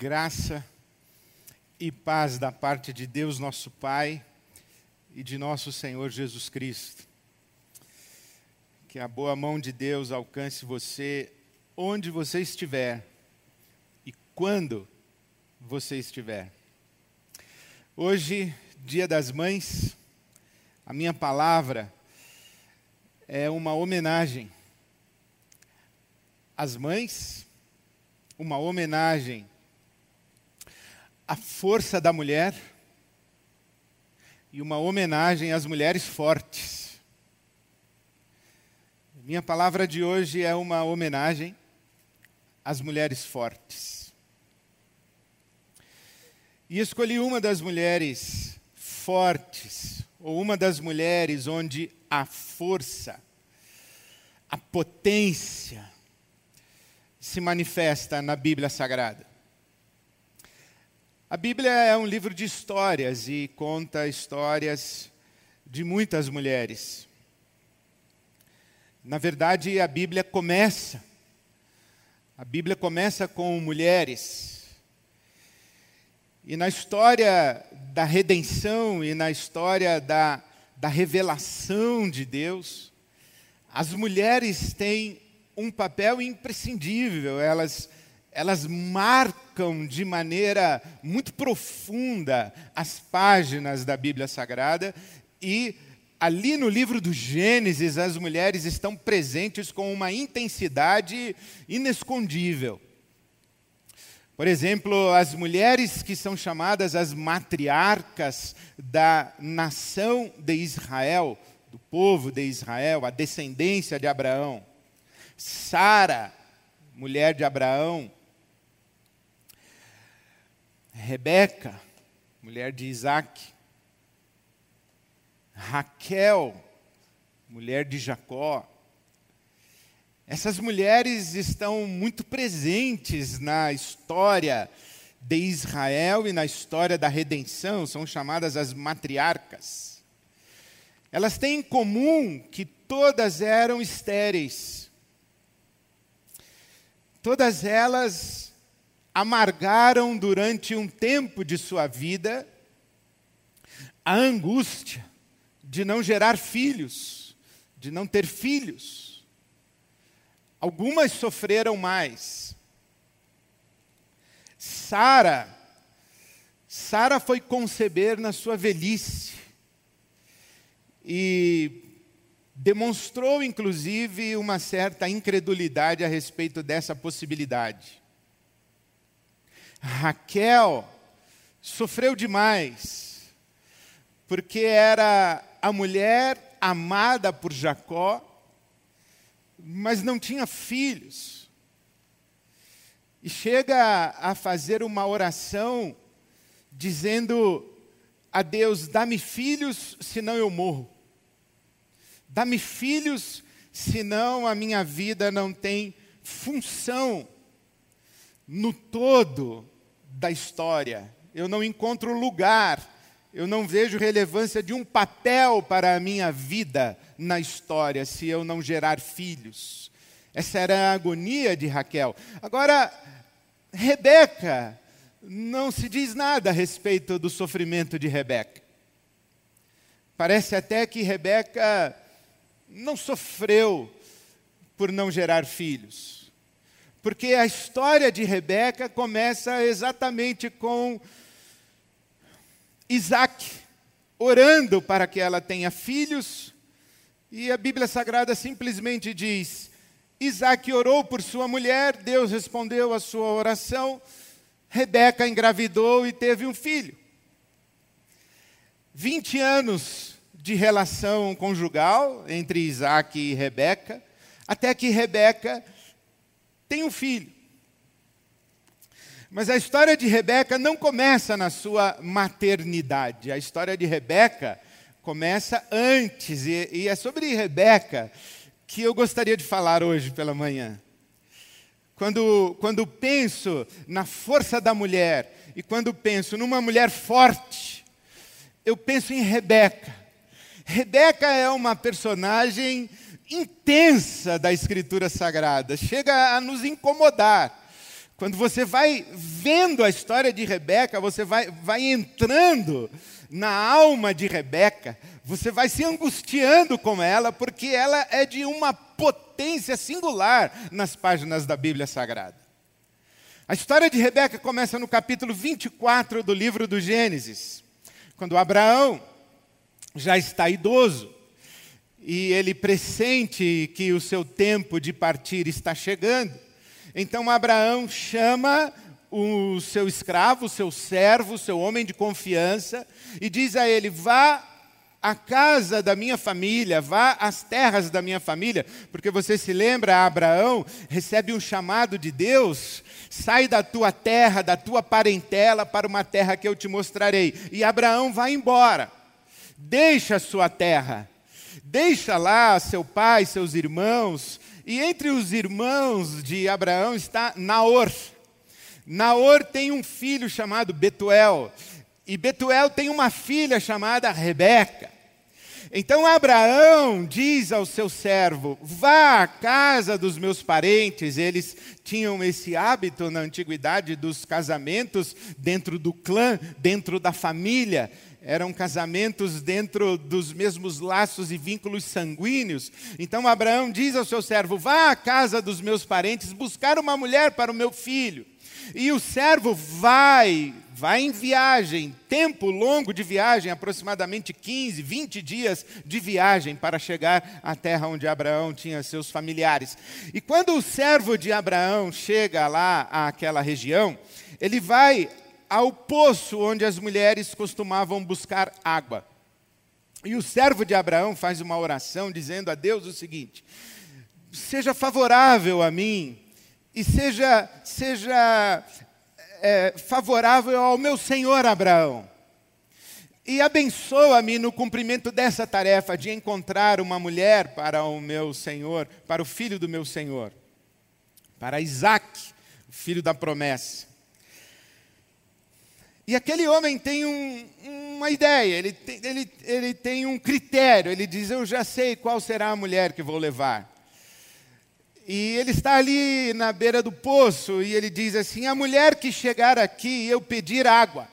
Graça e paz da parte de Deus, nosso Pai, e de nosso Senhor Jesus Cristo. Que a boa mão de Deus alcance você onde você estiver e quando você estiver. Hoje, Dia das Mães, a minha palavra é uma homenagem às mães, uma homenagem a força da mulher e uma homenagem às mulheres fortes. Minha palavra de hoje é uma homenagem às mulheres fortes. E escolhi uma das mulheres fortes, ou uma das mulheres onde a força, a potência se manifesta na Bíblia Sagrada. A Bíblia é um livro de histórias e conta histórias de muitas mulheres. Na verdade, a Bíblia começa. A Bíblia começa com mulheres. E na história da redenção e na história da, da revelação de Deus, as mulheres têm um papel imprescindível. Elas elas marcam de maneira muito profunda as páginas da Bíblia Sagrada e ali no livro do Gênesis as mulheres estão presentes com uma intensidade inescondível. Por exemplo, as mulheres que são chamadas as matriarcas da nação de Israel, do povo de Israel, a descendência de Abraão. Sara, mulher de Abraão, Rebeca, mulher de Isaac, Raquel, mulher de Jacó. Essas mulheres estão muito presentes na história de Israel e na história da redenção, são chamadas as matriarcas. Elas têm em comum que todas eram estéreis. Todas elas amargaram durante um tempo de sua vida a angústia de não gerar filhos, de não ter filhos. Algumas sofreram mais. Sara, Sara foi conceber na sua velhice e demonstrou inclusive uma certa incredulidade a respeito dessa possibilidade. Raquel sofreu demais, porque era a mulher amada por Jacó, mas não tinha filhos. E chega a fazer uma oração dizendo a Deus: dá-me filhos, senão eu morro. Dá-me filhos, senão a minha vida não tem função no todo da história. Eu não encontro lugar, eu não vejo relevância de um papel para a minha vida na história se eu não gerar filhos. Essa era a agonia de Raquel. Agora, Rebeca, não se diz nada a respeito do sofrimento de Rebeca. Parece até que Rebeca não sofreu por não gerar filhos. Porque a história de Rebeca começa exatamente com Isaac orando para que ela tenha filhos, e a Bíblia Sagrada simplesmente diz: Isaac orou por sua mulher, Deus respondeu a sua oração, Rebeca engravidou e teve um filho. 20 anos de relação conjugal entre Isaac e Rebeca, até que Rebeca tem um filho. Mas a história de Rebeca não começa na sua maternidade. A história de Rebeca começa antes. E, e é sobre Rebeca que eu gostaria de falar hoje pela manhã. Quando, quando penso na força da mulher e quando penso numa mulher forte, eu penso em Rebeca. Rebeca é uma personagem intensa da Escritura Sagrada, chega a nos incomodar. Quando você vai vendo a história de Rebeca, você vai, vai entrando na alma de Rebeca, você vai se angustiando com ela, porque ela é de uma potência singular nas páginas da Bíblia Sagrada. A história de Rebeca começa no capítulo 24 do livro do Gênesis, quando Abraão já está idoso e ele pressente que o seu tempo de partir está chegando. Então Abraão chama o seu escravo, o seu servo, o seu homem de confiança, e diz a ele: vá à casa da minha família, vá às terras da minha família, porque você se lembra, Abraão recebe um chamado de Deus, sai da tua terra, da tua parentela, para uma terra que eu te mostrarei. E Abraão vai embora, deixa a sua terra, deixa lá seu pai, seus irmãos, e entre os irmãos de Abraão está Naor. Naor tem um filho chamado Betuel. E Betuel tem uma filha chamada Rebeca. Então Abraão diz ao seu servo: Vá à casa dos meus parentes. Eles tinham esse hábito na antiguidade dos casamentos dentro do clã, dentro da família eram casamentos dentro dos mesmos laços e vínculos sanguíneos. Então Abraão diz ao seu servo: Vá à casa dos meus parentes buscar uma mulher para o meu filho. E o servo vai, vai em viagem, tempo longo de viagem, aproximadamente 15, 20 dias de viagem para chegar à terra onde Abraão tinha seus familiares. E quando o servo de Abraão chega lá àquela região, ele vai ao poço onde as mulheres costumavam buscar água. E o servo de Abraão faz uma oração dizendo a Deus o seguinte: seja favorável a mim e seja, seja é, favorável ao meu senhor Abraão. E abençoa-me no cumprimento dessa tarefa de encontrar uma mulher para o meu senhor, para o filho do meu senhor, para Isaac, filho da promessa. E aquele homem tem um, uma ideia, ele tem, ele, ele tem um critério, ele diz: Eu já sei qual será a mulher que vou levar. E ele está ali na beira do poço e ele diz assim: A mulher que chegar aqui eu pedir água,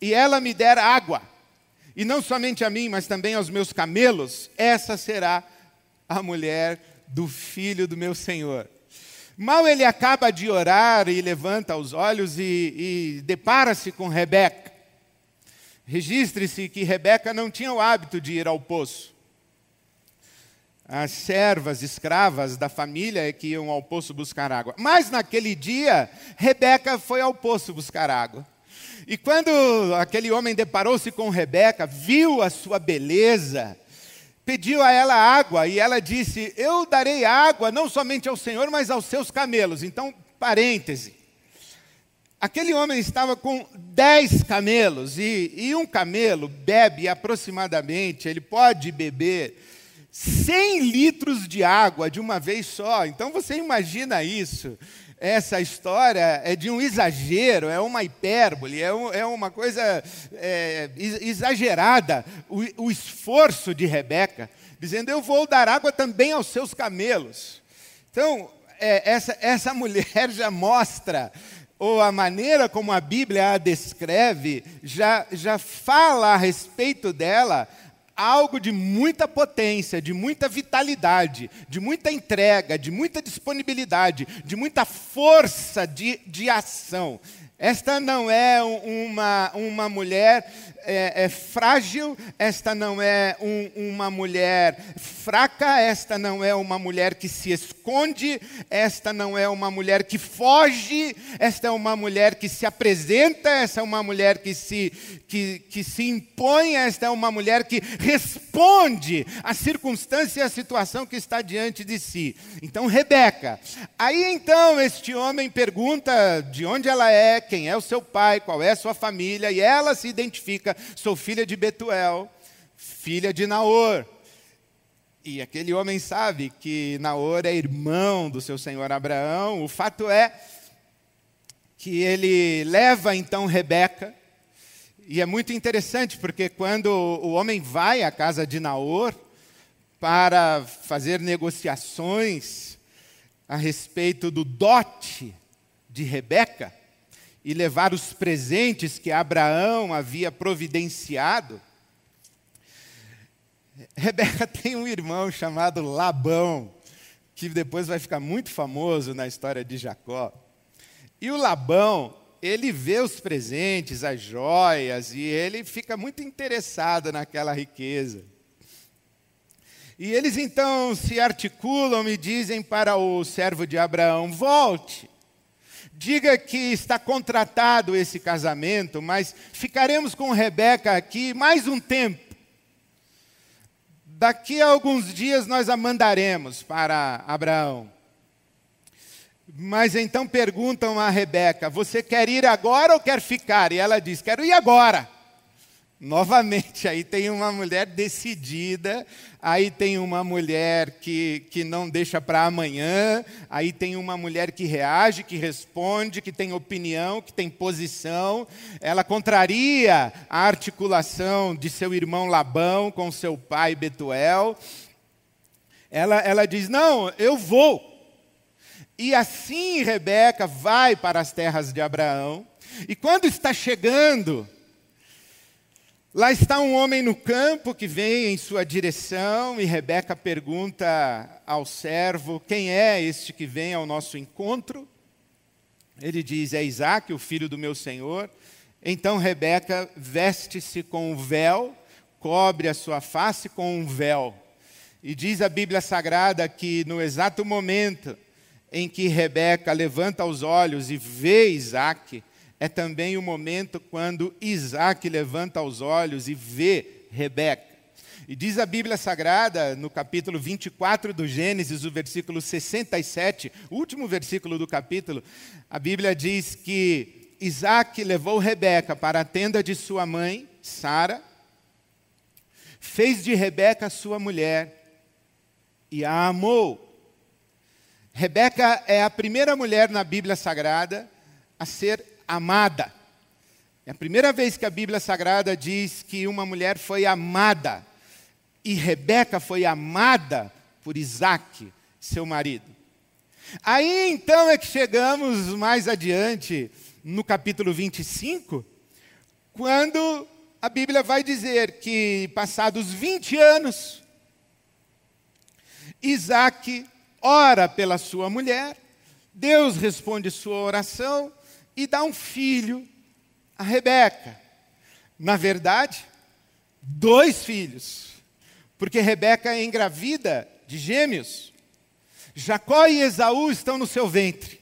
e ela me der água, e não somente a mim, mas também aos meus camelos, essa será a mulher do filho do meu senhor. Mal ele acaba de orar e levanta os olhos e, e depara-se com Rebeca. Registre-se que Rebeca não tinha o hábito de ir ao poço. As servas, escravas da família é que iam ao poço buscar água. Mas naquele dia, Rebeca foi ao poço buscar água. E quando aquele homem deparou-se com Rebeca, viu a sua beleza, pediu a ela água e ela disse: Eu darei água não somente ao Senhor, mas aos seus camelos. Então, parêntese. Aquele homem estava com dez camelos e, e um camelo bebe aproximadamente, ele pode beber 100 litros de água de uma vez só. Então você imagina isso essa história é de um exagero, é uma hipérbole, é, um, é uma coisa é, exagerada. O, o esforço de Rebeca, dizendo: Eu vou dar água também aos seus camelos. Então, é, essa, essa mulher já mostra ou a maneira como a Bíblia a descreve, já, já fala a respeito dela algo de muita potência, de muita vitalidade, de muita entrega, de muita disponibilidade, de muita força de, de ação. Esta não é uma, uma mulher é, é frágil, esta não é um, uma mulher fraca, esta não é uma mulher que se esconde, esta não é uma mulher que foge, esta é uma mulher que se apresenta, esta é uma mulher que se, que, que se impõe, esta é uma mulher que responde à circunstância e à situação que está diante de si. Então, Rebeca. Aí então este homem pergunta de onde ela é, quem é o seu pai, qual é a sua família, e ela se identifica sou filha de Betuel, filha de Naor. E aquele homem sabe que Naor é irmão do seu senhor Abraão. O fato é que ele leva então Rebeca. E é muito interessante porque quando o homem vai à casa de Naor para fazer negociações a respeito do dote de Rebeca e levar os presentes que Abraão havia providenciado, Rebeca tem um irmão chamado Labão, que depois vai ficar muito famoso na história de Jacó. E o Labão, ele vê os presentes, as joias, e ele fica muito interessado naquela riqueza. E eles então se articulam e dizem para o servo de Abraão: volte, diga que está contratado esse casamento, mas ficaremos com Rebeca aqui mais um tempo. Daqui a alguns dias nós a mandaremos para Abraão. Mas então perguntam a Rebeca: Você quer ir agora ou quer ficar? E ela diz: Quero ir agora. Novamente, aí tem uma mulher decidida, aí tem uma mulher que, que não deixa para amanhã, aí tem uma mulher que reage, que responde, que tem opinião, que tem posição. Ela contraria a articulação de seu irmão Labão com seu pai Betuel. Ela, ela diz: Não, eu vou. E assim Rebeca vai para as terras de Abraão, e quando está chegando, Lá está um homem no campo que vem em sua direção e Rebeca pergunta ao servo: Quem é este que vem ao nosso encontro? Ele diz: É Isaac, o filho do meu senhor. Então Rebeca veste-se com um véu, cobre a sua face com um véu. E diz a Bíblia Sagrada que no exato momento em que Rebeca levanta os olhos e vê Isaac, é também o momento quando Isaac levanta os olhos e vê Rebeca. E diz a Bíblia Sagrada, no capítulo 24 do Gênesis, o versículo 67, o último versículo do capítulo, a Bíblia diz que Isaac levou Rebeca para a tenda de sua mãe, Sara, fez de Rebeca sua mulher e a amou. Rebeca é a primeira mulher na Bíblia Sagrada a ser amada. É a primeira vez que a Bíblia Sagrada diz que uma mulher foi amada. E Rebeca foi amada por Isaac, seu marido. Aí então é que chegamos mais adiante, no capítulo 25, quando a Bíblia vai dizer que, passados 20 anos, Isaac ora pela sua mulher, Deus responde sua oração, e dá um filho a Rebeca. Na verdade, dois filhos, porque Rebeca é engravida de gêmeos. Jacó e Esaú estão no seu ventre.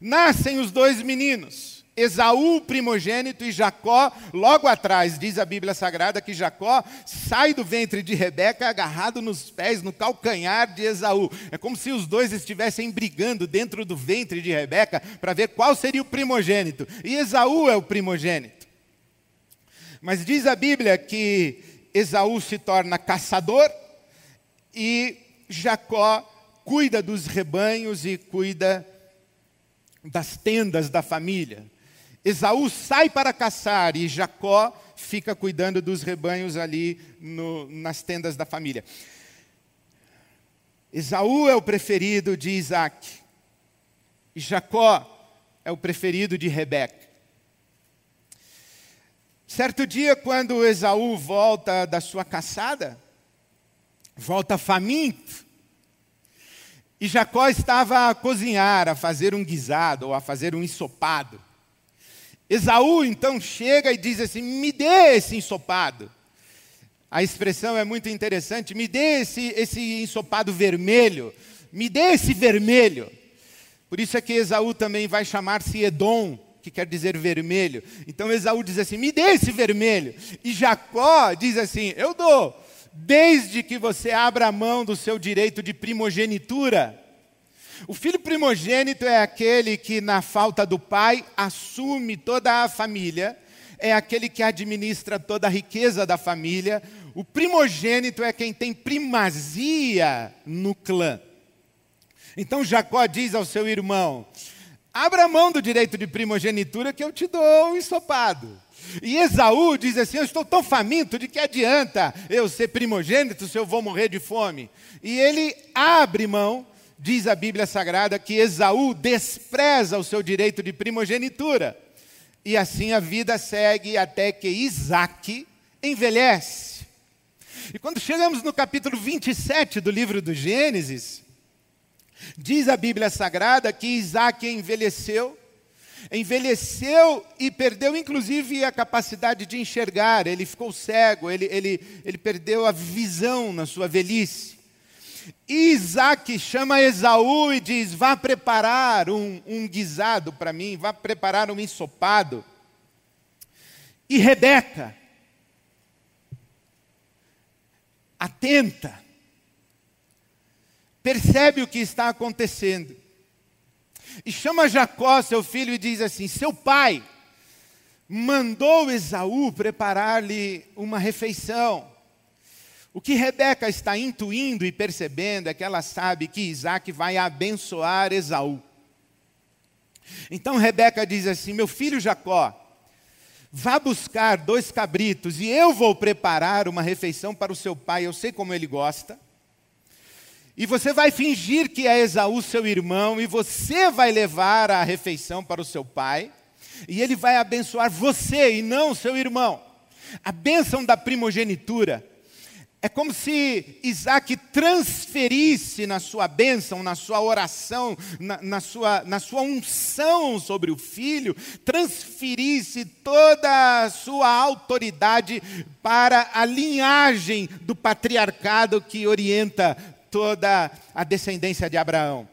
Nascem os dois meninos. Esaú, primogênito, e Jacó, logo atrás, diz a Bíblia Sagrada que Jacó sai do ventre de Rebeca agarrado nos pés, no calcanhar de Esaú. É como se os dois estivessem brigando dentro do ventre de Rebeca para ver qual seria o primogênito. E Esaú é o primogênito. Mas diz a Bíblia que Esaú se torna caçador e Jacó cuida dos rebanhos e cuida das tendas da família. Esaú sai para caçar e Jacó fica cuidando dos rebanhos ali no, nas tendas da família. Esaú é o preferido de Isaac. E Jacó é o preferido de Rebeca. Certo dia, quando Esaú volta da sua caçada, volta faminto, e Jacó estava a cozinhar, a fazer um guisado ou a fazer um ensopado. Esaú então chega e diz assim: me dê esse ensopado. A expressão é muito interessante: me dê esse, esse ensopado vermelho, me dê esse vermelho. Por isso é que Esaú também vai chamar-se Edom, que quer dizer vermelho. Então Esaú diz assim: me dê esse vermelho. E Jacó diz assim: eu dou, desde que você abra a mão do seu direito de primogenitura. O filho primogênito é aquele que, na falta do pai, assume toda a família, é aquele que administra toda a riqueza da família. O primogênito é quem tem primazia no clã. Então Jacó diz ao seu irmão: abra mão do direito de primogenitura que eu te dou um ensopado. E Esaú diz assim: Eu estou tão faminto de que adianta eu ser primogênito se eu vou morrer de fome. E ele abre mão diz a Bíblia Sagrada que Esaú despreza o seu direito de primogenitura. E assim a vida segue até que Isaac envelhece. E quando chegamos no capítulo 27 do livro do Gênesis, diz a Bíblia Sagrada que Isaac envelheceu, envelheceu e perdeu inclusive a capacidade de enxergar, ele ficou cego, ele, ele, ele perdeu a visão na sua velhice. Isaac chama Esaú e diz: Vá preparar um, um guisado para mim, vá preparar um ensopado. E Rebeca, atenta, percebe o que está acontecendo. E chama Jacó, seu filho, e diz assim: Seu pai mandou Esaú preparar-lhe uma refeição. O que Rebeca está intuindo e percebendo é que ela sabe que Isaac vai abençoar Esaú. Então Rebeca diz assim: Meu filho Jacó, vá buscar dois cabritos e eu vou preparar uma refeição para o seu pai, eu sei como ele gosta. E você vai fingir que é Esaú, seu irmão, e você vai levar a refeição para o seu pai, e ele vai abençoar você e não seu irmão. A bênção da primogenitura é como se Isaac transferisse na sua bênção, na sua oração, na, na, sua, na sua unção sobre o filho, transferisse toda a sua autoridade para a linhagem do patriarcado que orienta toda a descendência de Abraão.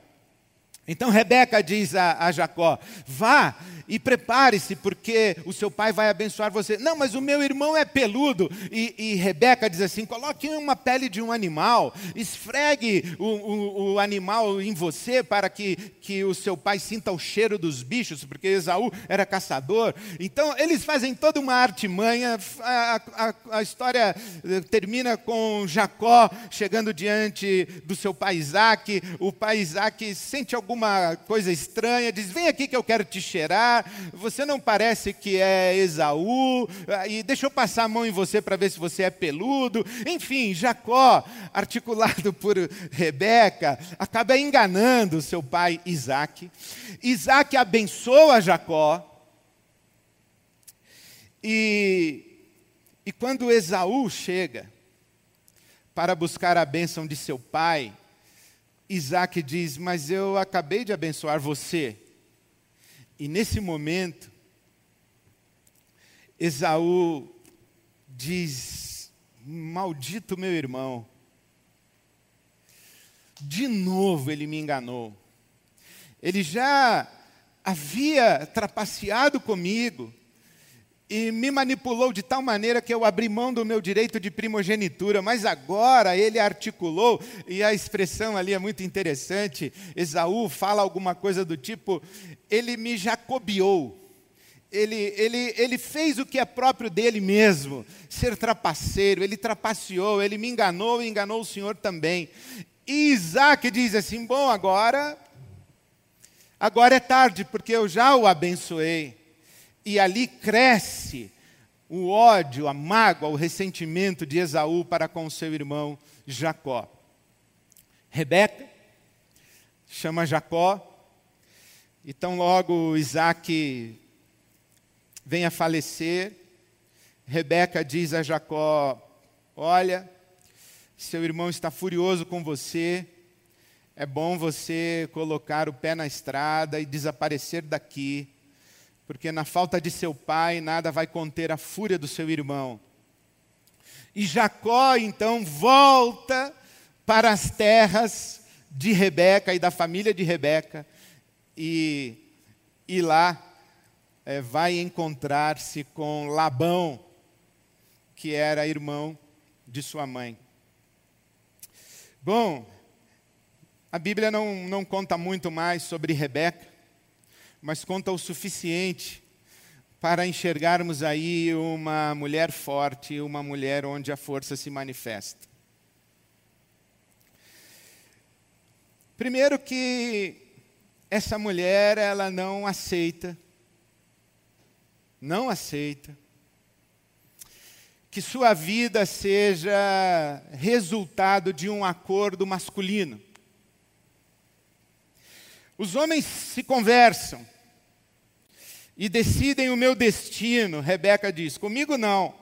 Então Rebeca diz a, a Jacó: vá e prepare-se, porque o seu pai vai abençoar você. Não, mas o meu irmão é peludo. E, e Rebeca diz assim: coloque uma pele de um animal, esfregue o, o, o, animal em você para que, que o seu pai sinta o cheiro dos bichos, porque Esaú era caçador. Então, eles fazem toda uma artimanha. A, a, a história eh, termina com Jacó chegando diante do seu pai Isaac. O pai Isaac sente alguma coisa estranha, diz: Vem aqui que eu quero te cheirar você não parece que é Esaú, ah, e deixa eu passar a mão em você para ver se você é peludo. Enfim, Jacó, articulado por Rebeca, acaba enganando seu pai Isaac. Isaac abençoa Jacó. E, e quando Esaú chega para buscar a bênção de seu pai, Isaac diz: Mas eu acabei de abençoar você. E nesse momento, Esaú diz: Maldito meu irmão, de novo ele me enganou. Ele já havia trapaceado comigo e me manipulou de tal maneira que eu abri mão do meu direito de primogenitura, mas agora ele articulou, e a expressão ali é muito interessante. Esaú fala alguma coisa do tipo: ele me jacobiou. Ele, ele, ele fez o que é próprio dele mesmo, ser trapaceiro, ele trapaceou, ele me enganou e enganou o Senhor também. E Isaac diz assim: Bom, agora, agora é tarde, porque eu já o abençoei e ali cresce o ódio, a mágoa, o ressentimento de Esaú para com seu irmão Jacó. Rebeca chama Jacó, então logo Isaac vem a falecer. Rebeca diz a Jacó: Olha, seu irmão está furioso com você, é bom você colocar o pé na estrada e desaparecer daqui porque na falta de seu pai nada vai conter a fúria do seu irmão. E Jacó então volta para as terras de Rebeca e da família de Rebeca, e, e lá é, vai encontrar-se com Labão, que era irmão de sua mãe. Bom, a Bíblia não, não conta muito mais sobre Rebeca, mas conta o suficiente para enxergarmos aí uma mulher forte, uma mulher onde a força se manifesta. Primeiro que essa mulher, ela não aceita, não aceita, que sua vida seja resultado de um acordo masculino. Os homens se conversam e decidem o meu destino. Rebeca diz: Comigo não.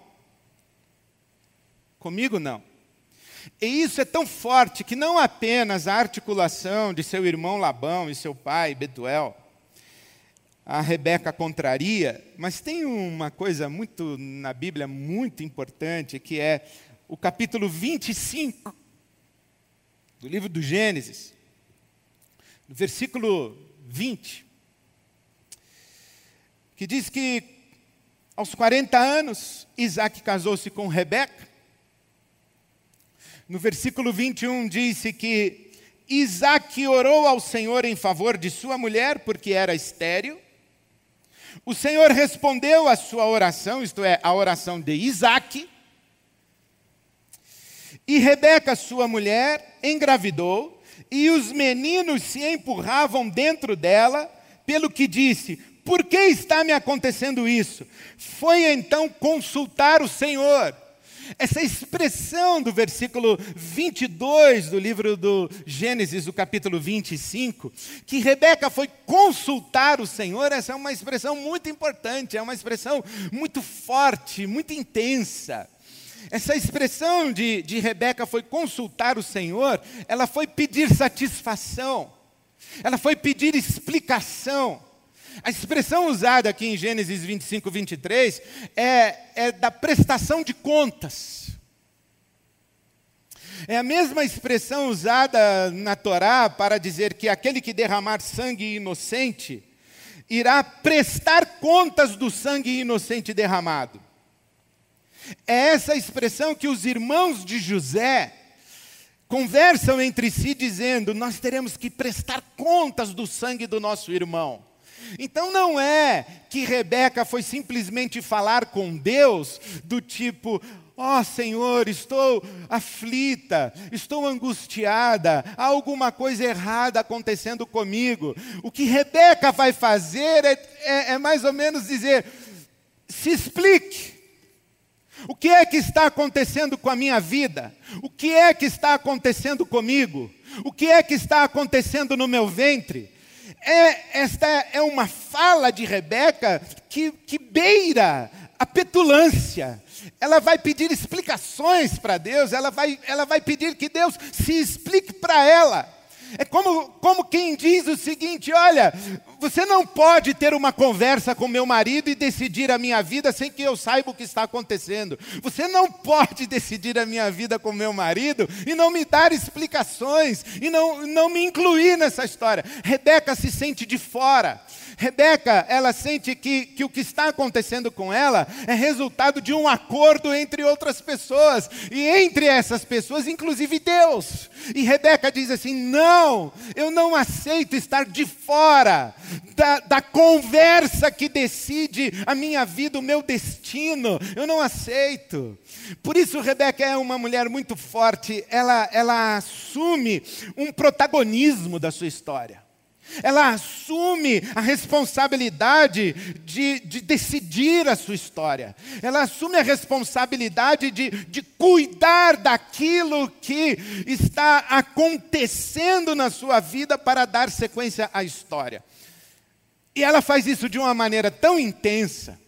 Comigo não. E isso é tão forte que não apenas a articulação de seu irmão Labão e seu pai Betuel, a Rebeca contraria, mas tem uma coisa muito na Bíblia muito importante que é o capítulo 25 do livro do Gênesis, no versículo 20, que diz que aos 40 anos Isaac casou-se com Rebeca. No versículo 21 disse que Isaac orou ao Senhor em favor de sua mulher, porque era estéril. O Senhor respondeu à sua oração, isto é, a oração de Isaac. E Rebeca, sua mulher, engravidou, e os meninos se empurravam dentro dela, pelo que disse: Por que está me acontecendo isso? Foi então consultar o Senhor. Essa expressão do versículo 22 do livro do Gênesis, do capítulo 25, que Rebeca foi consultar o Senhor, essa é uma expressão muito importante, é uma expressão muito forte, muito intensa. Essa expressão de, de Rebeca foi consultar o Senhor, ela foi pedir satisfação, ela foi pedir explicação. A expressão usada aqui em Gênesis 25, 23 é, é da prestação de contas. É a mesma expressão usada na Torá para dizer que aquele que derramar sangue inocente irá prestar contas do sangue inocente derramado. É essa expressão que os irmãos de José conversam entre si, dizendo: Nós teremos que prestar contas do sangue do nosso irmão. Então não é que Rebeca foi simplesmente falar com Deus do tipo, ó oh, Senhor, estou aflita, estou angustiada, há alguma coisa errada acontecendo comigo. O que Rebeca vai fazer é, é, é mais ou menos dizer: se explique. O que é que está acontecendo com a minha vida? O que é que está acontecendo comigo? O que é que está acontecendo no meu ventre? É, esta é uma fala de Rebeca que, que beira a petulância. Ela vai pedir explicações para Deus, ela vai, ela vai pedir que Deus se explique para ela. É como, como quem diz o seguinte: olha, você não pode ter uma conversa com meu marido e decidir a minha vida sem que eu saiba o que está acontecendo. Você não pode decidir a minha vida com meu marido e não me dar explicações e não, não me incluir nessa história. Rebeca se sente de fora. Rebeca, ela sente que, que o que está acontecendo com ela é resultado de um acordo entre outras pessoas, e entre essas pessoas, inclusive Deus. E Rebeca diz assim: Não, eu não aceito estar de fora da, da conversa que decide a minha vida, o meu destino. Eu não aceito. Por isso, Rebeca é uma mulher muito forte, ela, ela assume um protagonismo da sua história. Ela assume a responsabilidade de, de, decidir a sua história. Ela assume a responsabilidade de, de cuidar daquilo que está acontecendo na sua vida para dar sequência à história. E ela faz isso de uma maneira tão intensa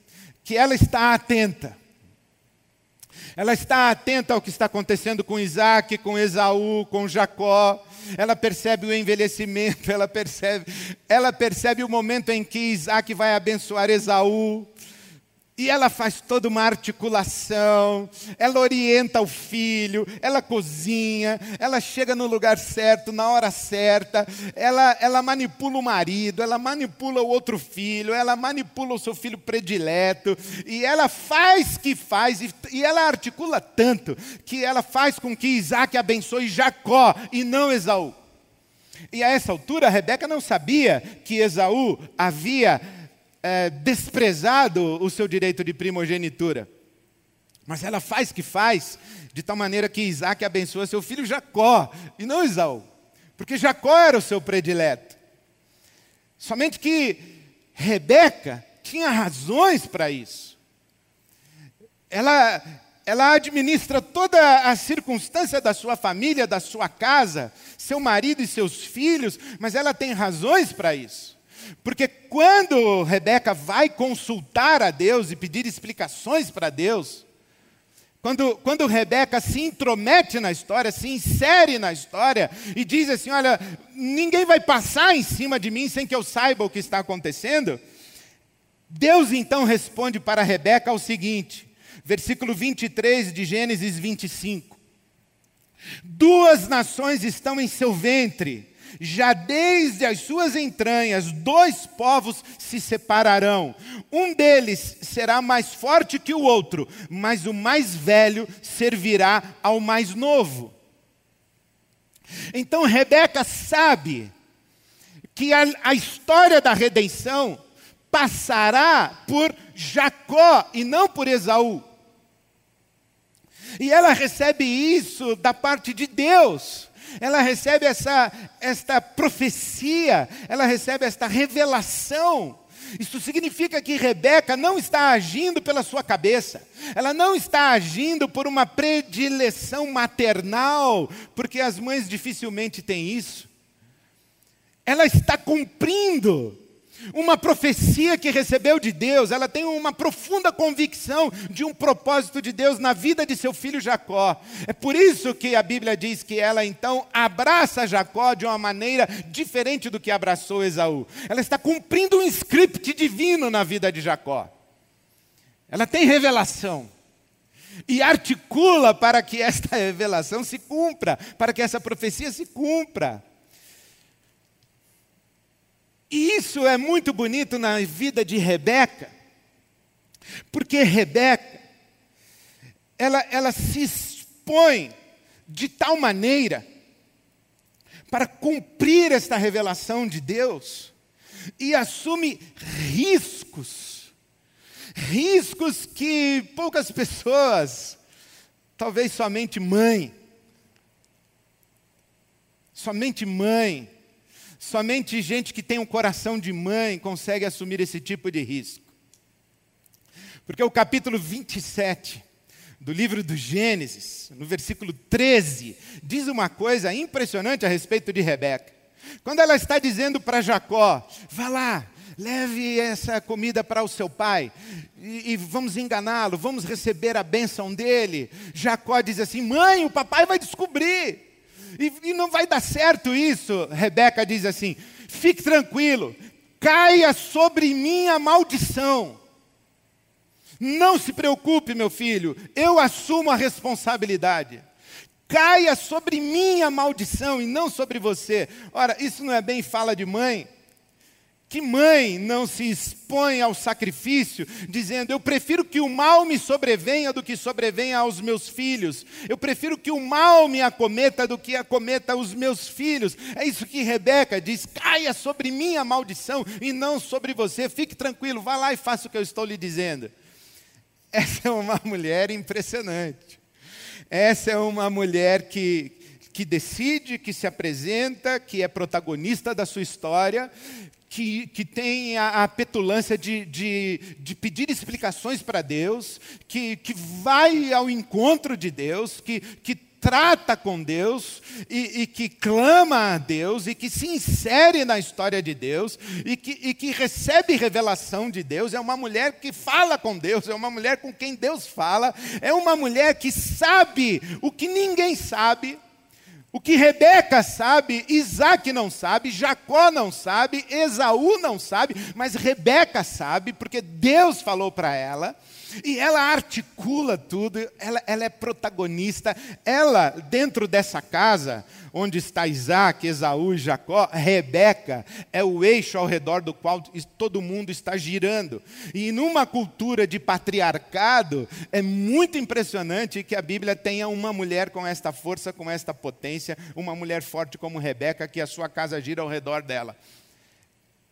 que ela está atenta. Ela está atenta ao que está acontecendo com Isaac, com Esaú, com Jacó ela percebe o envelhecimento, ela percebe, ela percebe o momento em que Isaac vai abençoar Esaú. E ela faz toda uma articulação, ela orienta o filho, ela cozinha, ela chega no lugar certo, na hora certa, ela, ela manipula o marido, ela manipula o outro filho, ela manipula o seu filho predileto, e ela faz que faz, e, e ela articula tanto, que ela faz com que Isaac abençoe Jacó e não Esaú. E a essa altura, Rebeca não sabia que Esaú havia é, desprezado o seu direito de primogenitura. Mas ela faz que faz, de tal maneira que Isaac abençoa seu filho Jacó, e não Isaú, porque Jacó era o seu predileto. Somente que Rebeca tinha razões para isso. Ela, ela administra toda a circunstância da sua família, da sua casa, seu marido e seus filhos, mas ela tem razões para isso. Porque quando Rebeca vai consultar a Deus e pedir explicações para Deus, quando, quando Rebeca se intromete na história, se insere na história e diz assim: Olha, ninguém vai passar em cima de mim sem que eu saiba o que está acontecendo. Deus então responde para Rebeca o seguinte: versículo 23 de Gênesis 25. Duas nações estão em seu ventre, já desde as suas entranhas, dois povos se separarão. Um deles será mais forte que o outro, mas o mais velho servirá ao mais novo. Então Rebeca sabe que a, a história da redenção passará por Jacó e não por Esaú. E ela recebe isso da parte de Deus. Ela recebe essa esta profecia, ela recebe esta revelação. Isso significa que Rebeca não está agindo pela sua cabeça, ela não está agindo por uma predileção maternal, porque as mães dificilmente têm isso. Ela está cumprindo uma profecia que recebeu de Deus, ela tem uma profunda convicção de um propósito de Deus na vida de seu filho Jacó. É por isso que a Bíblia diz que ela então abraça Jacó de uma maneira diferente do que abraçou Esaú. Ela está cumprindo um script divino na vida de Jacó. Ela tem revelação e articula para que esta revelação se cumpra, para que essa profecia se cumpra. E isso é muito bonito na vida de Rebeca, porque Rebeca, ela, ela se expõe de tal maneira para cumprir esta revelação de Deus e assume riscos, riscos que poucas pessoas, talvez somente mãe, somente mãe, Somente gente que tem um coração de mãe consegue assumir esse tipo de risco. Porque o capítulo 27 do livro do Gênesis, no versículo 13, diz uma coisa impressionante a respeito de Rebeca. Quando ela está dizendo para Jacó: vá lá, leve essa comida para o seu pai e, e vamos enganá-lo, vamos receber a bênção dele. Jacó diz assim: mãe, o papai vai descobrir. E, e não vai dar certo isso. Rebeca diz assim: fique tranquilo, caia sobre mim a maldição. Não se preocupe, meu filho, eu assumo a responsabilidade. Caia sobre mim a maldição e não sobre você. Ora, isso não é bem fala de mãe? Que mãe não se expõe ao sacrifício, dizendo: Eu prefiro que o mal me sobrevenha do que sobrevenha aos meus filhos. Eu prefiro que o mal me acometa do que acometa os meus filhos. É isso que Rebeca diz: caia sobre mim a maldição e não sobre você. Fique tranquilo, vá lá e faça o que eu estou lhe dizendo. Essa é uma mulher impressionante. Essa é uma mulher que, que decide, que se apresenta, que é protagonista da sua história, que, que tem a, a petulância de, de, de, pedir explicações para Deus, que, que vai ao encontro de Deus, que, que trata com Deus e, e, que clama a Deus e que se insere na história de Deus e que, e que recebe revelação de Deus, é uma mulher que fala com Deus, é uma mulher com quem Deus fala, é uma mulher que sabe o que ninguém sabe, o que Rebeca sabe, Isaac não sabe, Jacó não sabe, Esaú não sabe, mas Rebeca sabe, porque Deus falou para ela. E ela articula tudo, ela, ela, é protagonista. Ela, dentro dessa casa, onde está Isaac, Esaú e Jacó, Rebeca é o eixo ao redor do qual todo mundo está girando. E numa cultura de patriarcado, é muito impressionante que a Bíblia tenha uma mulher com esta força, com esta potência, uma mulher forte como Rebeca, que a sua casa gira ao redor dela.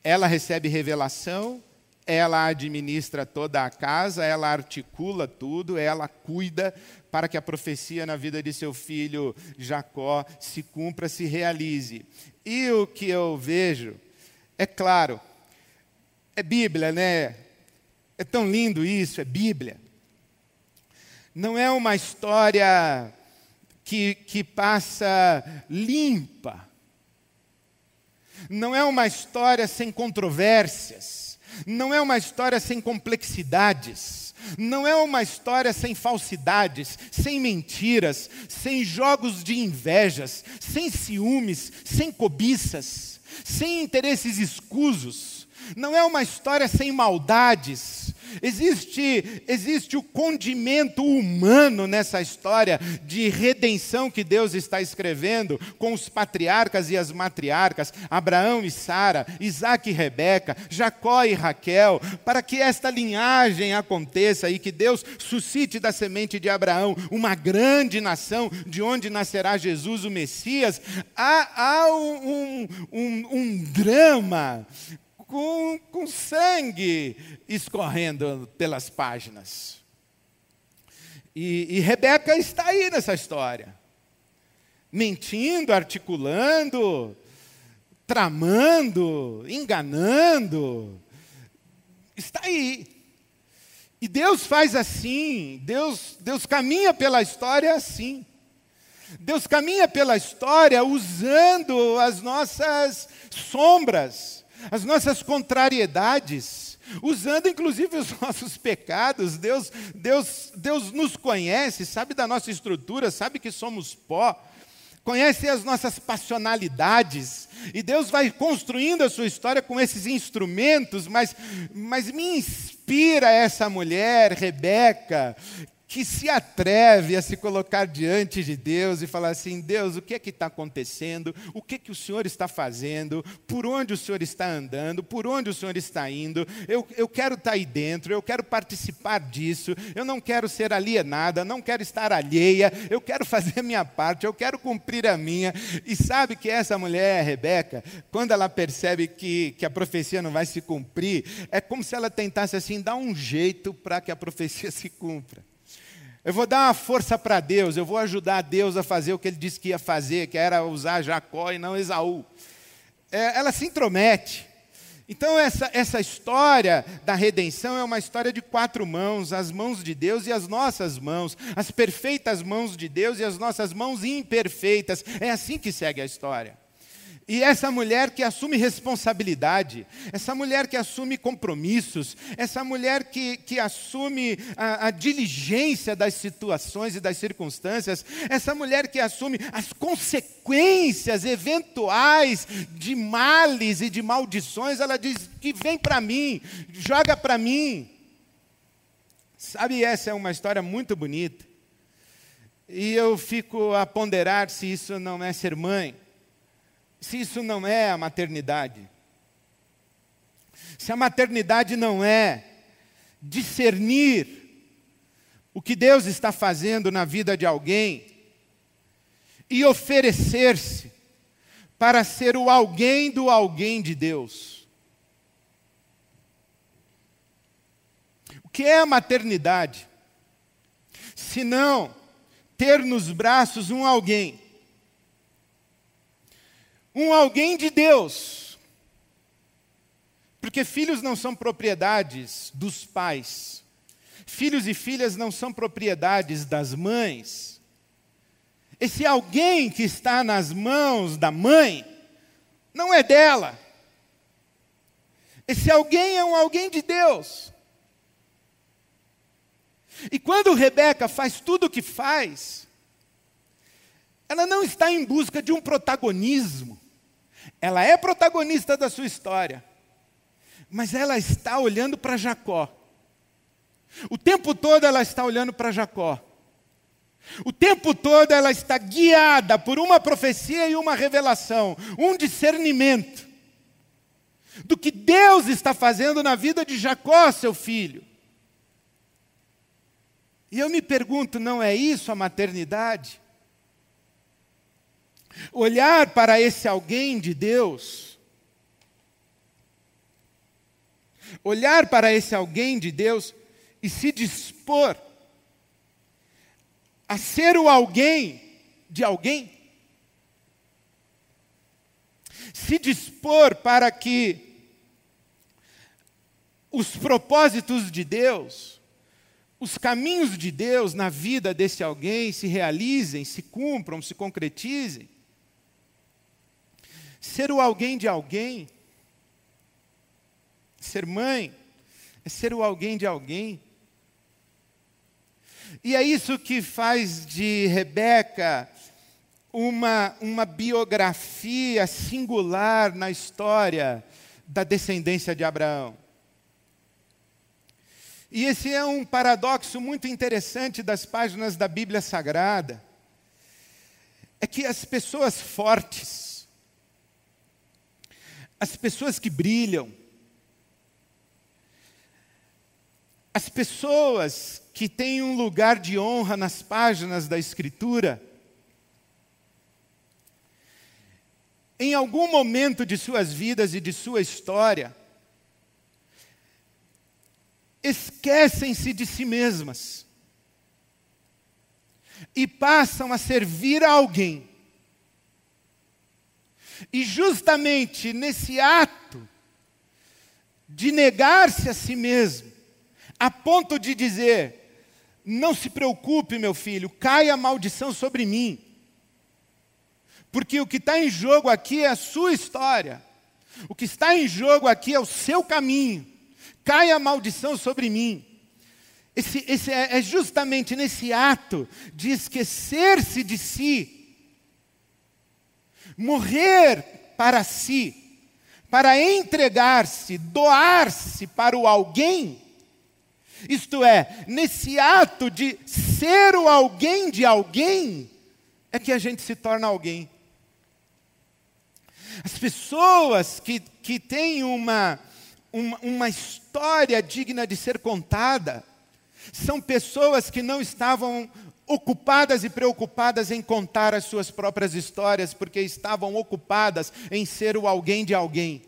Ela recebe revelação, ela administra toda a casa, ela articula tudo, ela cuida para que a profecia na vida de seu filho Jacó se cumpra, se realize. E o que eu vejo, é claro, é Bíblia, né? É tão lindo isso, é Bíblia. Não é uma história que, que passa limpa. Não é uma história sem controvérsias. Não é uma história sem complexidades. Não é uma história sem falsidades, sem mentiras, sem jogos de invejas, sem ciúmes, sem cobiças, sem interesses escusos. Não é uma história sem maldades, Existe, existe o condimento humano nessa história de redenção que Deus está escrevendo com os patriarcas e as matriarcas, Abraão e Sara, Isaac e Rebeca, Jacó e Raquel, para que esta linhagem aconteça e que Deus suscite da semente de Abraão uma grande nação, de onde nascerá Jesus, o Messias. Há, há um, um, um drama com, com sangue escorrendo pelas páginas. E, e Rebeca está aí nessa história, mentindo, articulando, tramando, enganando. Está aí. E Deus faz assim, Deus, Deus caminha pela história assim. Deus caminha pela história usando as nossas sombras as nossas contrariedades, usando inclusive os nossos pecados. Deus, Deus, Deus nos conhece, sabe da nossa estrutura, sabe que somos pó, conhece as nossas passionalidades, e Deus vai construindo a sua história com esses instrumentos, mas, mas me inspira essa mulher, Rebeca, que se atreve a se colocar diante de Deus e falar assim: Deus, o que é que está acontecendo? O que é que o Senhor está fazendo? Por onde o Senhor está andando? Por onde o Senhor está indo? Eu, eu quero estar tá aí dentro, eu quero participar disso, eu não quero ser alienada, não quero estar alheia, eu quero fazer a minha parte, eu quero cumprir a minha. E sabe que essa mulher, Rebeca, quando ela percebe que, que a profecia não vai se cumprir, é como se ela tentasse assim dar um jeito para que a profecia se cumpra. Eu vou dar uma força para Deus, eu vou ajudar Deus a fazer o que ele disse que ia fazer, que era usar Jacó e não Esaú. É, ela se intromete. Então, essa, essa história da redenção é uma história de quatro mãos: as mãos de Deus e as nossas mãos, as perfeitas mãos de Deus e as nossas mãos imperfeitas. É assim que segue a história. E essa mulher que assume responsabilidade, essa mulher que assume compromissos, essa mulher que, que assume a, a, diligência das situações e das circunstâncias, essa mulher que assume as consequências eventuais de males e de maldições, ela diz que vem para mim, joga para mim. Sabe, essa é uma história muito bonita. E eu fico a ponderar se isso não é ser mãe se isso não é a maternidade. Se a maternidade não é discernir o que Deus está fazendo na vida de alguém e oferecer-se para ser o alguém do alguém de Deus. O que é a maternidade? Se não ter nos braços um alguém um alguém de Deus. Porque filhos não são propriedades dos pais. Filhos e filhas não são propriedades das mães. Esse alguém que está nas mãos da mãe não é dela. Esse alguém é um alguém de Deus. E quando Rebeca faz tudo o que faz, ela não está em busca de um protagonismo. Ela é protagonista da sua história. Mas ela está olhando para Jacó. O tempo todo ela está olhando para Jacó. O tempo todo ela está guiada por uma profecia e uma revelação, um discernimento do que Deus está fazendo na vida de Jacó, seu filho. E eu me pergunto, não é isso a maternidade? Olhar para esse alguém de Deus, olhar para esse alguém de Deus e se dispor a ser o alguém de alguém, se dispor para que os propósitos de Deus os caminhos de Deus na vida desse alguém se realizem, se cumpram, se concretizem. Ser o alguém de alguém, ser mãe, é ser o alguém de alguém. E é isso que faz de Rebeca uma, uma biografia singular na história da descendência de Abraão. E esse é um paradoxo muito interessante das páginas da Bíblia Sagrada. É que as pessoas fortes, as pessoas que brilham, as pessoas que têm um lugar de honra nas páginas da Escritura, em algum momento de suas vidas e de sua história, esquecem-se de si mesmas e passam a servir a alguém. E justamente nesse ato de negar-se a si mesmo, a ponto de dizer: não se preocupe, meu filho, caia a maldição sobre mim. Porque o que está em jogo aqui é a sua história, o que está em jogo aqui é o seu caminho caia a maldição sobre mim. Esse, esse é, é justamente nesse ato de esquecer-se de si, morrer para si, para entregar-se, doar-se para o alguém, isto é, nesse ato de ser o alguém de alguém, é que a gente se torna alguém. As pessoas que, que têm uma, uma, uma história digna de ser contada. São pessoas que não estavam ocupadas e preocupadas em contar as suas próprias histórias, porque estavam ocupadas em ser o alguém de alguém.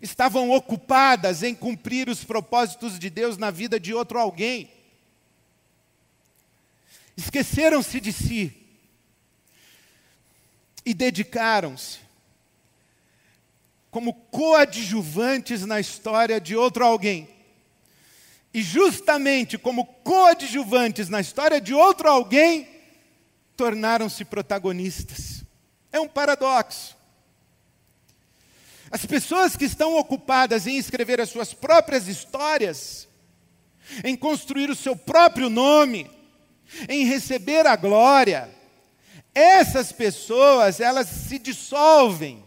Estavam ocupadas em cumprir os propósitos de Deus na vida de outro alguém. Esqueceram-se de si e dedicaram-se como coadjuvantes na história de outro alguém. E justamente como coadjuvantes na história de outro alguém, tornaram-se protagonistas. É um paradoxo. As pessoas que estão ocupadas em escrever as suas próprias histórias, em construir o seu próprio nome, em receber a glória, essas pessoas, elas se dissolvem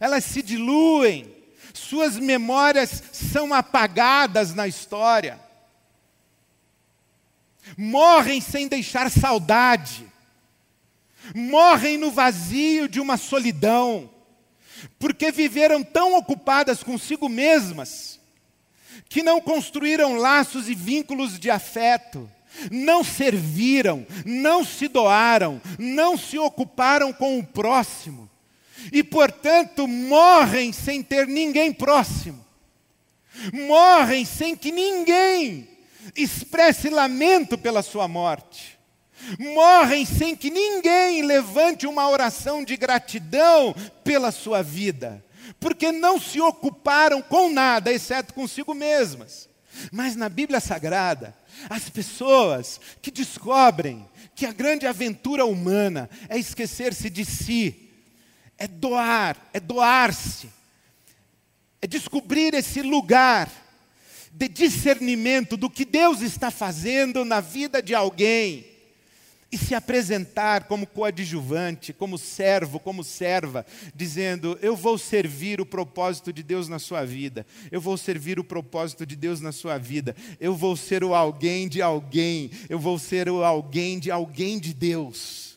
elas se diluem, suas memórias são apagadas na história, morrem sem deixar saudade, morrem no vazio de uma solidão, porque viveram tão ocupadas consigo mesmas, que não construíram laços e vínculos de afeto, não serviram, não se doaram, não se ocuparam com o próximo e, portanto, morrem sem ter ninguém próximo, morrem sem que ninguém expresse lamento pela sua morte, morrem sem que ninguém levante uma oração de gratidão pela sua vida, porque não se ocuparam com nada, exceto consigo mesmas. Mas na Bíblia Sagrada, as pessoas que descobrem que a grande aventura humana é esquecer-se de si, é doar, é doar-se, é descobrir esse lugar de discernimento do que Deus está fazendo na vida de alguém e se apresentar como coadjuvante, como servo, como serva, dizendo: Eu vou servir o propósito de Deus na sua vida, eu vou servir o propósito de Deus na sua vida, eu vou ser o alguém de alguém, eu vou ser o alguém de alguém de Deus.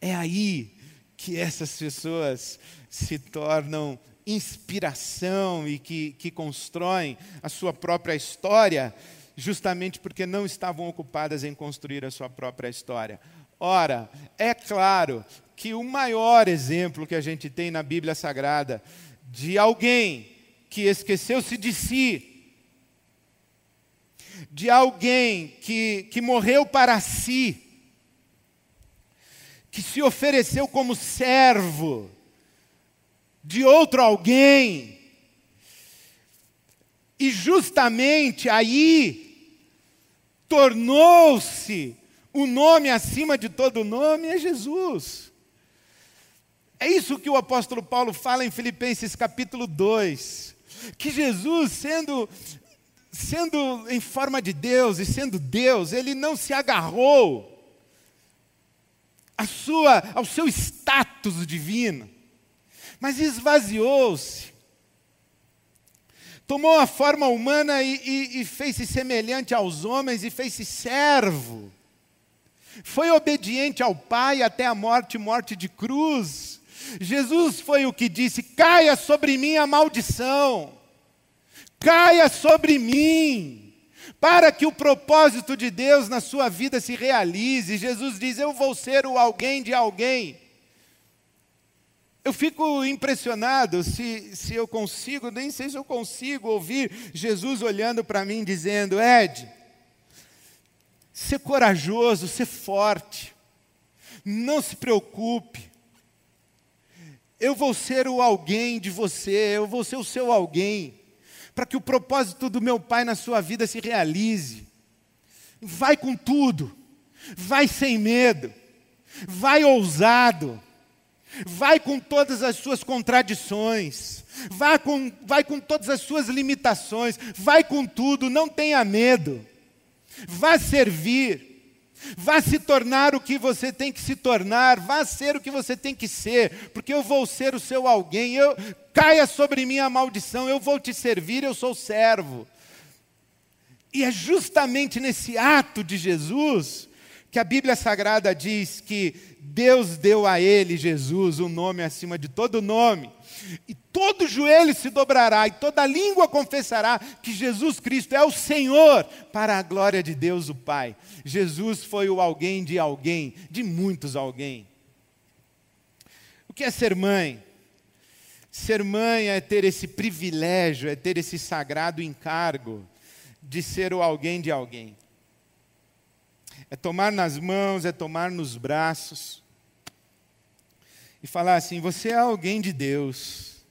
É aí que essas pessoas se tornam inspiração e que, que constroem a sua própria história, justamente porque não estavam ocupadas em construir a sua própria história. Ora, é claro que o maior exemplo que a gente tem na Bíblia Sagrada de alguém que esqueceu-se de si, de alguém que, que morreu para si, que se ofereceu como servo de outro alguém, E justamente aí tornou-se o nome acima de todo nome é Jesus. É isso que o apóstolo Paulo fala em Filipenses capítulo 2, que Jesus, sendo sendo em forma de Deus e sendo Deus, ele não se agarrou a sua, ao seu status divino, mas esvaziou-se. Tomou a forma humana e, e, e fez-se semelhante aos homens e fez-se servo. Foi obediente ao Pai até a morte morte de cruz. Jesus foi o que disse: caia sobre mim a maldição caia sobre mim, para que o propósito de Deus na sua vida se realize. Jesus diz: Eu vou ser o alguém de alguém. Eu fico impressionado se, se eu consigo, nem sei se eu consigo ouvir Jesus olhando para mim dizendo: Ed, ser corajoso, ser forte, não se preocupe. Eu vou ser o alguém de você, eu vou ser o seu alguém para que o propósito do meu Pai na sua vida se realize. Vai com tudo, vai sem medo, vai ousado, vai com todas as suas contradições, vai com, vai com todas as suas limitações, vai com tudo, não tenha medo, vá servir. Vá se tornar o que você tem que se tornar, vá ser o que você tem que ser, porque eu vou ser o seu alguém. Eu, caia sobre mim a maldição, eu vou te servir, eu sou servo. E é justamente nesse ato de Jesus que a Bíblia Sagrada diz que Deus deu a ele, Jesus, um nome acima de todo nome. E todo joelho se dobrará e toda língua confessará que Jesus Cristo é o Senhor, para a glória de Deus o Pai. Jesus foi o alguém de alguém, de muitos alguém. O que é ser mãe? Ser mãe é ter esse privilégio, é ter esse sagrado encargo de ser o alguém de alguém. É tomar nas mãos, é tomar nos braços e falar assim: você é alguém de Deus,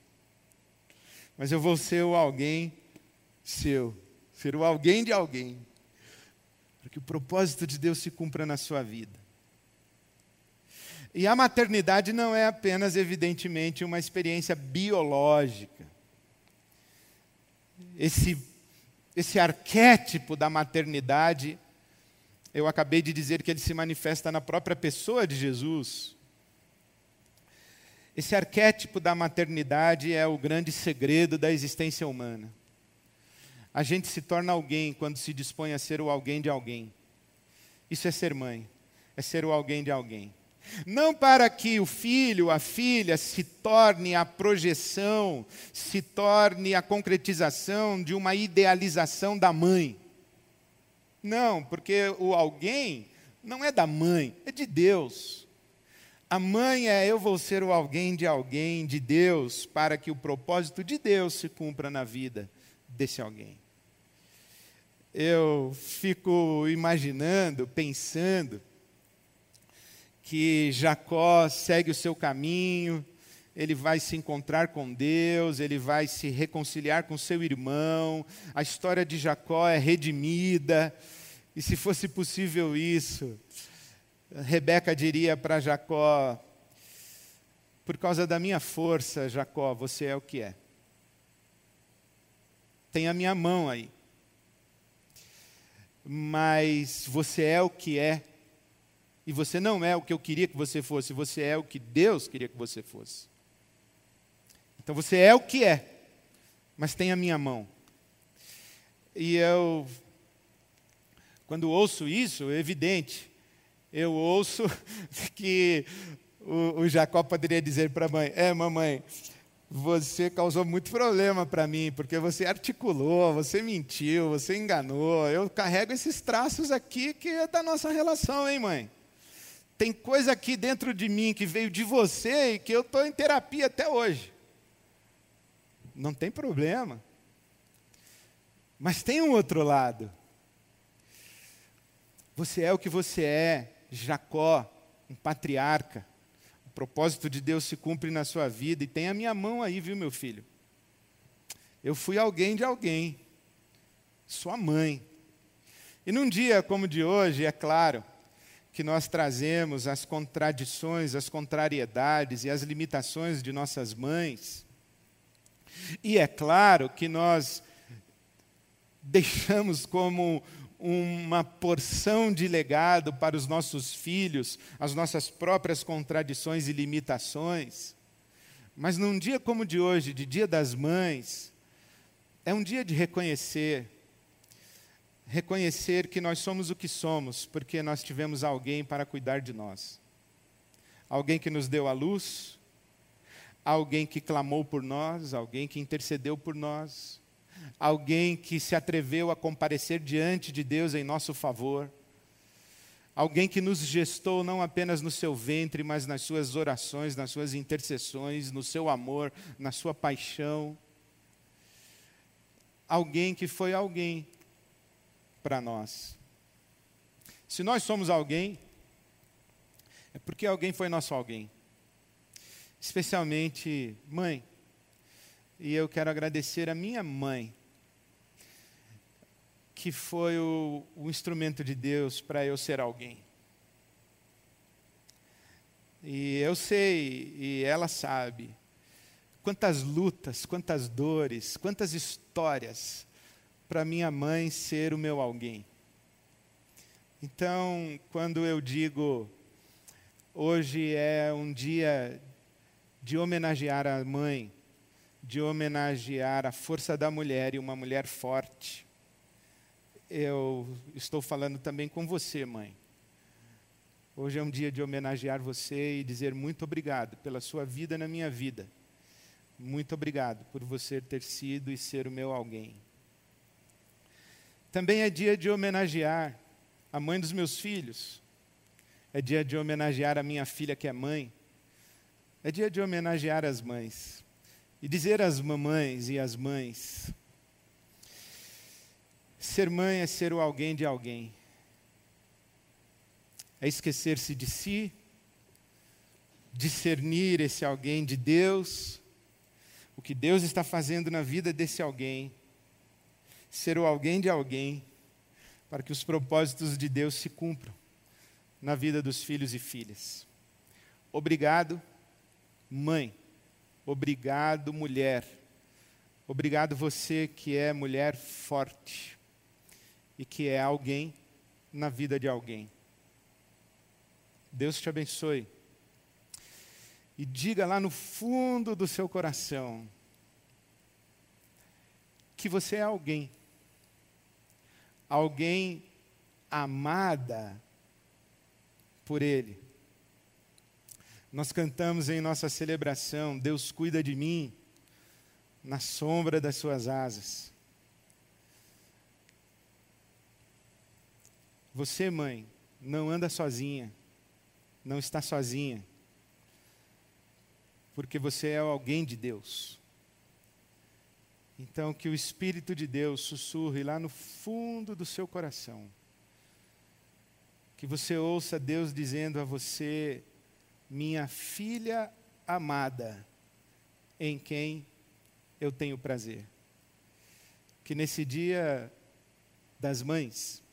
mas eu vou ser o alguém seu, ser o alguém de alguém, para que o propósito de Deus se cumpra na sua vida. E a maternidade não é apenas, evidentemente, uma experiência biológica. Esse, esse arquétipo da maternidade, eu acabei de dizer que ele se manifesta na própria pessoa de Jesus. Esse arquétipo da maternidade é o grande segredo da existência humana. A gente se torna alguém quando se dispõe a ser o alguém de alguém. Isso é ser mãe, é ser o alguém de alguém. Não para que o filho, a filha, se torne a projeção, se torne a concretização de uma idealização da mãe. Não, porque o alguém não é da mãe, é de Deus. A mãe é eu vou ser o alguém de alguém, de Deus, para que o propósito de Deus se cumpra na vida desse alguém. Eu fico imaginando, pensando, que Jacó segue o seu caminho, ele vai se encontrar com Deus, ele vai se reconciliar com seu irmão, a história de Jacó é redimida, e se fosse possível isso, Rebeca diria para Jacó: Por causa da minha força, Jacó, você é o que é. Tem a minha mão aí. Mas você é o que é e você não é o que eu queria que você fosse, você é o que Deus queria que você fosse. Então você é o que é, mas tem a minha mão. E eu, quando ouço isso, é evidente, eu ouço que o, o Jacó poderia dizer para a mãe: É, mamãe, você causou muito problema para mim, porque você articulou, você mentiu, você enganou. Eu carrego esses traços aqui que é da nossa relação, hein, mãe? Tem coisa aqui dentro de mim que veio de você e que eu estou em terapia até hoje. Não tem problema. Mas tem um outro lado. Você é o que você é, Jacó, um patriarca. O propósito de Deus se cumpre na sua vida e tem a minha mão aí, viu, meu filho? Eu fui alguém de alguém. sua mãe. E num dia como de hoje, é claro que nós trazemos as contradições, as contrariedades e as limitações de nossas mães. E é claro que nós deixamos como uma porção de legado para os nossos filhos, as nossas próprias contradições e limitações. Mas num dia como o de hoje, de Dia das Mães, é um dia de reconhecer reconhecer que nós somos o que somos, porque nós tivemos alguém para cuidar de nós. Alguém que nos deu a luz, alguém que clamou por nós, alguém que intercedeu por nós, alguém que se atreveu a comparecer diante de Deus em nosso favor, alguém que nos gestou não apenas no seu ventre, mas nas suas orações, nas suas intercessões, no seu amor, na sua paixão. Alguém que foi alguém para nós. Se nós somos alguém, é porque alguém foi nosso alguém. Especialmente mãe. E eu quero agradecer a minha mãe, que foi o, o instrumento de Deus para eu ser alguém. E eu sei, e ela sabe, quantas lutas, quantas dores, quantas histórias para minha mãe ser o meu alguém. Então, quando eu digo hoje é um dia de homenagear a mãe, de homenagear a força da mulher e uma mulher forte, eu estou falando também com você, mãe. Hoje é um dia de homenagear você e dizer muito obrigado pela sua vida na minha vida. Muito obrigado por você ter sido e ser o meu alguém. Também é dia de homenagear a mãe dos meus filhos. É dia de homenagear a minha filha que é mãe. É dia de homenagear as mães. E dizer às mamães e às mães: ser mãe é ser o alguém de alguém. É esquecer-se de si, discernir esse alguém de Deus, o que Deus está fazendo na vida desse alguém ser o alguém de alguém, para que os propósitos de Deus se cumpram na vida dos filhos e filhas. Obrigado, mãe. Obrigado, mulher. Obrigado, você que é mulher forte e que é alguém na vida de alguém. Deus te abençoe. E diga lá no fundo do seu coração que você é alguém alguém amada por Ele. Nós cantamos em nossa celebração: Deus cuida de mim na sombra das suas asas. Você, mãe, não anda sozinha, não está sozinha, porque você é alguém de Deus. Então, que o Espírito de Deus sussurre lá no fundo do seu coração. Que você ouça Deus dizendo a você, minha filha amada, em quem eu tenho prazer. Que nesse dia das mães,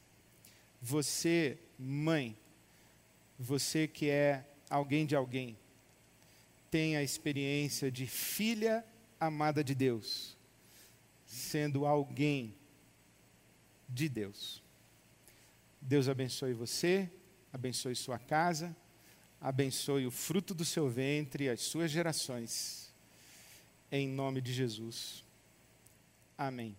você, mãe, você que é alguém de alguém, tenha a experiência de filha amada de Deus sendo alguém de Deus. Deus abençoe você, abençoe sua casa, abençoe o fruto do seu ventre e as suas gerações. Em nome de Jesus. Amém.